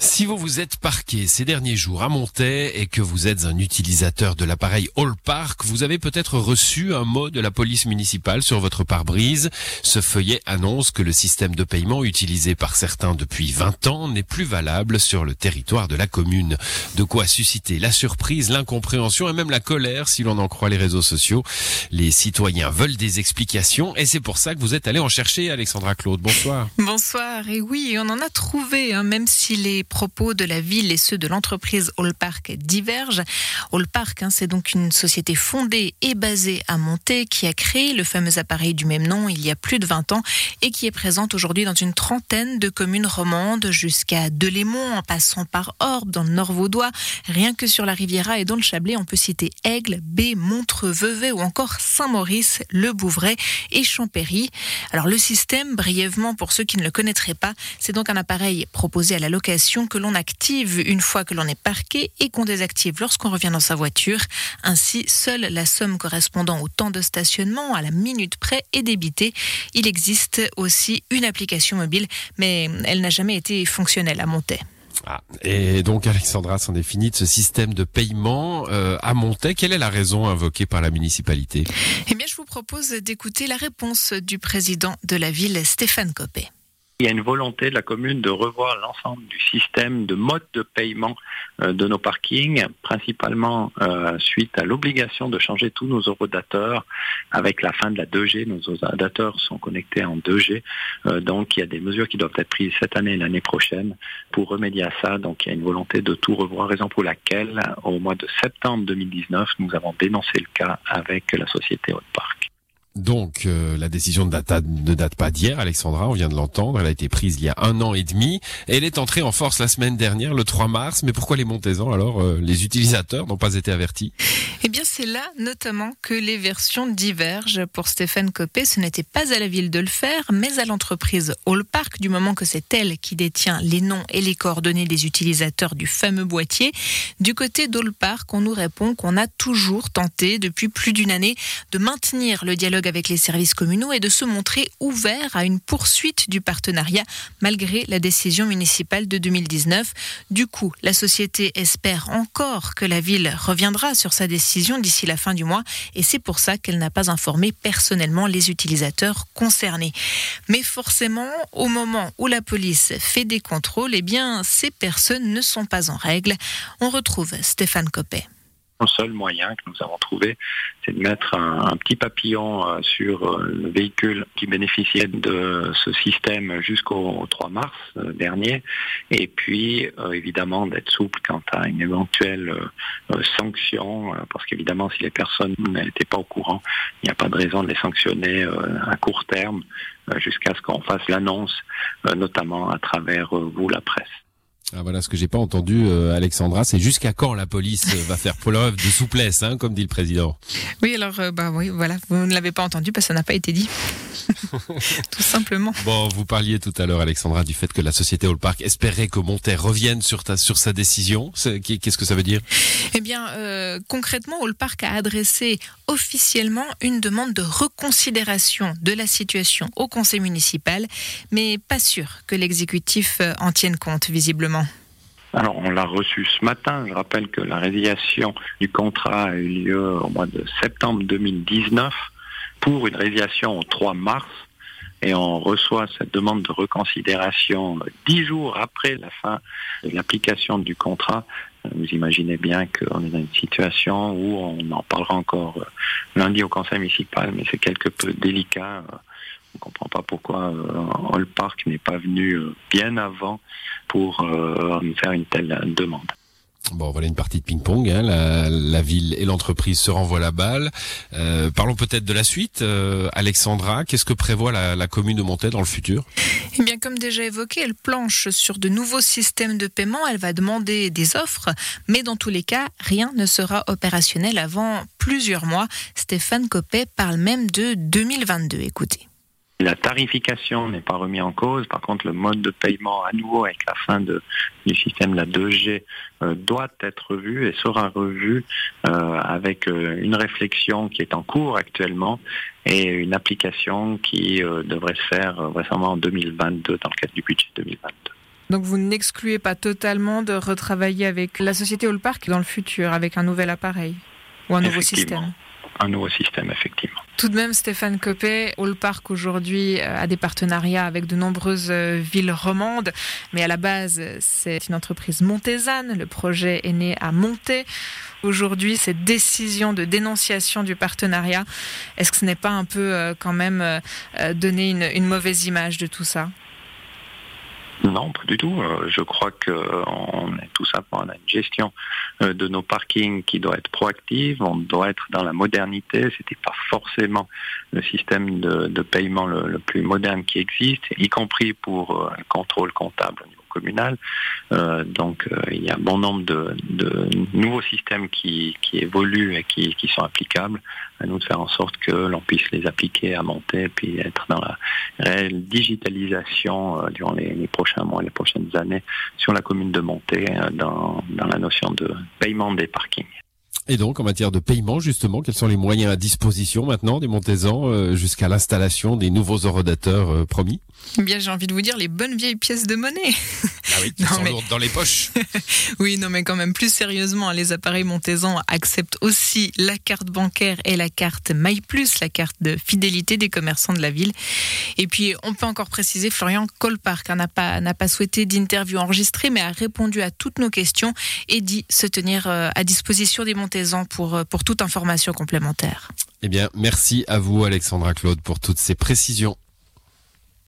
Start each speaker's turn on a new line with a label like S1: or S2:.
S1: Si vous vous êtes parqué ces derniers jours à Montaix et que vous êtes un utilisateur de l'appareil Allpark, vous avez peut-être reçu un mot de la police municipale sur votre pare-brise. Ce feuillet annonce que le système de paiement utilisé par certains depuis 20 ans n'est plus valable sur le territoire de la commune. De quoi susciter la surprise, l'incompréhension et même la colère si l'on en croit les réseaux sociaux. Les citoyens veulent des explications et c'est pour ça que vous êtes allé en chercher, Alexandra Claude. Bonsoir.
S2: Bonsoir, et oui, on en a trouvé, hein, même si les propos de la ville et ceux de l'entreprise Allpark divergent. Allpark, hein, c'est donc une société fondée et basée à Monté qui a créé le fameux appareil du même nom il y a plus de 20 ans et qui est présente aujourd'hui dans une trentaine de communes romandes jusqu'à Delémont en passant par Orbe dans le Nord Vaudois. Rien que sur la Riviera et dans le Chablais, on peut citer Aigle, B, Montreux, Vevey ou encore Saint-Maurice, Le Bouvray et Champéry. Alors le système, brièvement pour ceux qui ne le connaîtraient pas, c'est donc un appareil proposé à la location que l'on active une fois que l'on est parqué et qu'on désactive lorsqu'on revient dans sa voiture. Ainsi, seule la somme correspondant au temps de stationnement à la minute près est débitée. Il existe aussi une application mobile, mais elle n'a jamais été fonctionnelle à Montaix.
S1: Ah, et donc Alexandra s'en est fini de ce système de paiement euh, à Montaix. Quelle est la raison invoquée par la municipalité?
S2: Eh bien, je vous propose d'écouter la réponse du président de la ville, Stéphane Copé.
S3: Il y a une volonté de la commune de revoir l'ensemble du système de mode de paiement euh, de nos parkings, principalement euh, suite à l'obligation de changer tous nos eurodateurs avec la fin de la 2G. Nos eurodateurs sont connectés en 2G, euh, donc il y a des mesures qui doivent être prises cette année et l'année prochaine pour remédier à ça. Donc il y a une volonté de tout revoir, raison pour laquelle au mois de septembre 2019, nous avons dénoncé le cas avec la société Haute.
S1: Donc euh, la décision ne date, pas d'hier, Alexandra, on vient de l'entendre, elle a été prise il y a un an et demi, elle est entrée en force la semaine dernière, le 3 mars, mais pourquoi les Montaisans alors, euh, les utilisateurs n'ont pas été avertis?
S2: Eh bien c'est là notamment que les versions divergent. Pour Stéphane Copé, ce n'était pas à la ville de le faire, mais à l'entreprise Allpark, du moment que c'est elle qui détient les noms et les coordonnées des utilisateurs du fameux boîtier. Du côté d'Allpark, on nous répond qu'on a toujours tenté, depuis plus d'une année, de maintenir le dialogue avec les services communaux et de se montrer ouvert à une poursuite du partenariat malgré la décision municipale de 2019. Du coup, la société espère encore que la ville reviendra sur sa décision d'ici la fin du mois et c'est pour ça qu'elle n'a pas informé personnellement les utilisateurs concernés. Mais forcément, au moment où la police fait des contrôles, eh bien, ces personnes ne sont pas en règle. On retrouve Stéphane Copé.
S3: Le seul moyen que nous avons trouvé, c'est de mettre un, petit papillon euh, sur euh, le véhicule qui bénéficiait de ce système jusqu'au 3 mars euh, dernier, et puis évidemment d'être souple quant à une éventuelle sanction, parce qu'évidemment si les personnes n'étaient pas au courant, il n'y a pas de raison de les sanctionner à court terme jusqu'à ce qu'on fasse l'annonce, notamment à travers vous, la presse.
S1: Ah, Voilà ce que j'ai pas entendu, euh, Alexandra, c'est jusqu'à quand la police va faire preuve de souplesse, hein, comme dit le président?
S2: Oui, alors, euh, bah oui, voilà, vous ne l'avez pas entendu parce que ça n'a pas été dit. Tout simplement.
S1: Bon, vous parliez tout à l'heure, Alexandra, du fait que la société Allpark espérait que Montaix revienne sur, ta, sur sa décision. Qu'est-ce que ça veut dire?
S2: Eh bien, euh, concrètement, Allpark a adressé officiellement une demande de reconsidération de la situation au conseil municipal, mais pas sûr que l'exécutif euh, en tienne compte, visiblement.
S3: Alors, on l'a reçu ce matin. Je rappelle que la résiliation du contrat a eu lieu au mois de septembre 2019 pour une résiliation au 3 mars. Et on reçoit cette demande de reconsidération dix jours après la fin de l'application du contrat. Euh, Vous imaginez bien qu'on est dans une situation où on en parlera encore euh, lundi au conseil municipal, mais c'est quelque peu délicat. Euh, On ne comprend pas pourquoi euh, Allpark n'est pas venu euh, bien avant pour euh, faire une telle demande.
S1: Bon, voilà une partie de ping-pong. Hein. La, la ville et l'entreprise se renvoient la balle. Euh, parlons peut-être de la suite. Euh, Alexandra, qu'est-ce que prévoit la, la commune de Montaix dans le futur?
S2: Eh bien, comme déjà évoqué, elle planche sur de nouveaux systèmes de paiement. Elle va demander des offres, mais dans tous les cas, rien ne sera opérationnel avant plusieurs mois. Stéphane Copé parle même de 2022. Écoutez.
S3: La tarification n'est pas remise en cause. Par contre, le mode de paiement, à nouveau, avec la fin de, du système de la 2G, euh, doit être revu et sera revu euh, avec euh, une réflexion qui est en cours actuellement et une application qui devrait se faire récemment en 2022 dans le cadre du budget 2022.
S2: Donc vous n'excluez pas totalement de retravailler avec la société Allpark dans le futur, avec un nouvel appareil ou un nouveau système?
S3: Un nouveau système, effectivement.
S2: Tout de même, Stéphane Copé, Allpark aujourd'hui euh, a des partenariats avec de nombreuses euh, villes romandes, mais à la base, c'est une entreprise montésane. Le projet est né à Monté. Aujourd'hui, cette décision de dénonciation du partenariat, est-ce que ce n'est pas un peu euh, quand même donner une mauvaise image de tout ça?
S3: Non, pas du tout. Euh, je crois qu'on est tout simplement on a une gestion euh, de nos parkings qui doit être proactive. On doit être dans la modernité. C'était pas forcément le système de, paiement le, plus moderne qui existe, y compris pour euh, le contrôle comptable communal. Euh, donc euh, il y a un bon nombre de, nouveaux systèmes qui, évoluent et qui, sont applicables. À nous de faire en sorte que l'on puisse les appliquer à monter puis être dans la réelle digitalisation euh, durant les, prochains mois, les prochaines années sur la commune de Montée dans, la notion de paiement des parkings.
S1: Et donc, en matière de paiement, justement, quels sont les moyens à disposition maintenant des Montésans jusqu'à l'installation des nouveaux orodateurs promis?
S2: Bien, j'ai envie de vous dire les bonnes vieilles pièces de monnaie.
S1: Ah oui, qui sont lourdes dans les poches.
S2: oui, non, mais quand même, plus sérieusement, les appareils Montezan acceptent aussi la carte bancaire et la carte MyPlus, la carte de fidélité des commerçants de la ville. Et puis, on peut encore préciser, Florian Colpark n'a pas, n'a pas souhaité d'interview enregistrée, mais a répondu à toutes nos questions et dit se tenir euh, à disposition des Montezans pour, euh, pour toute information complémentaire.
S1: Eh bien, merci à vous, Alexandra Claude, pour toutes ces précisions.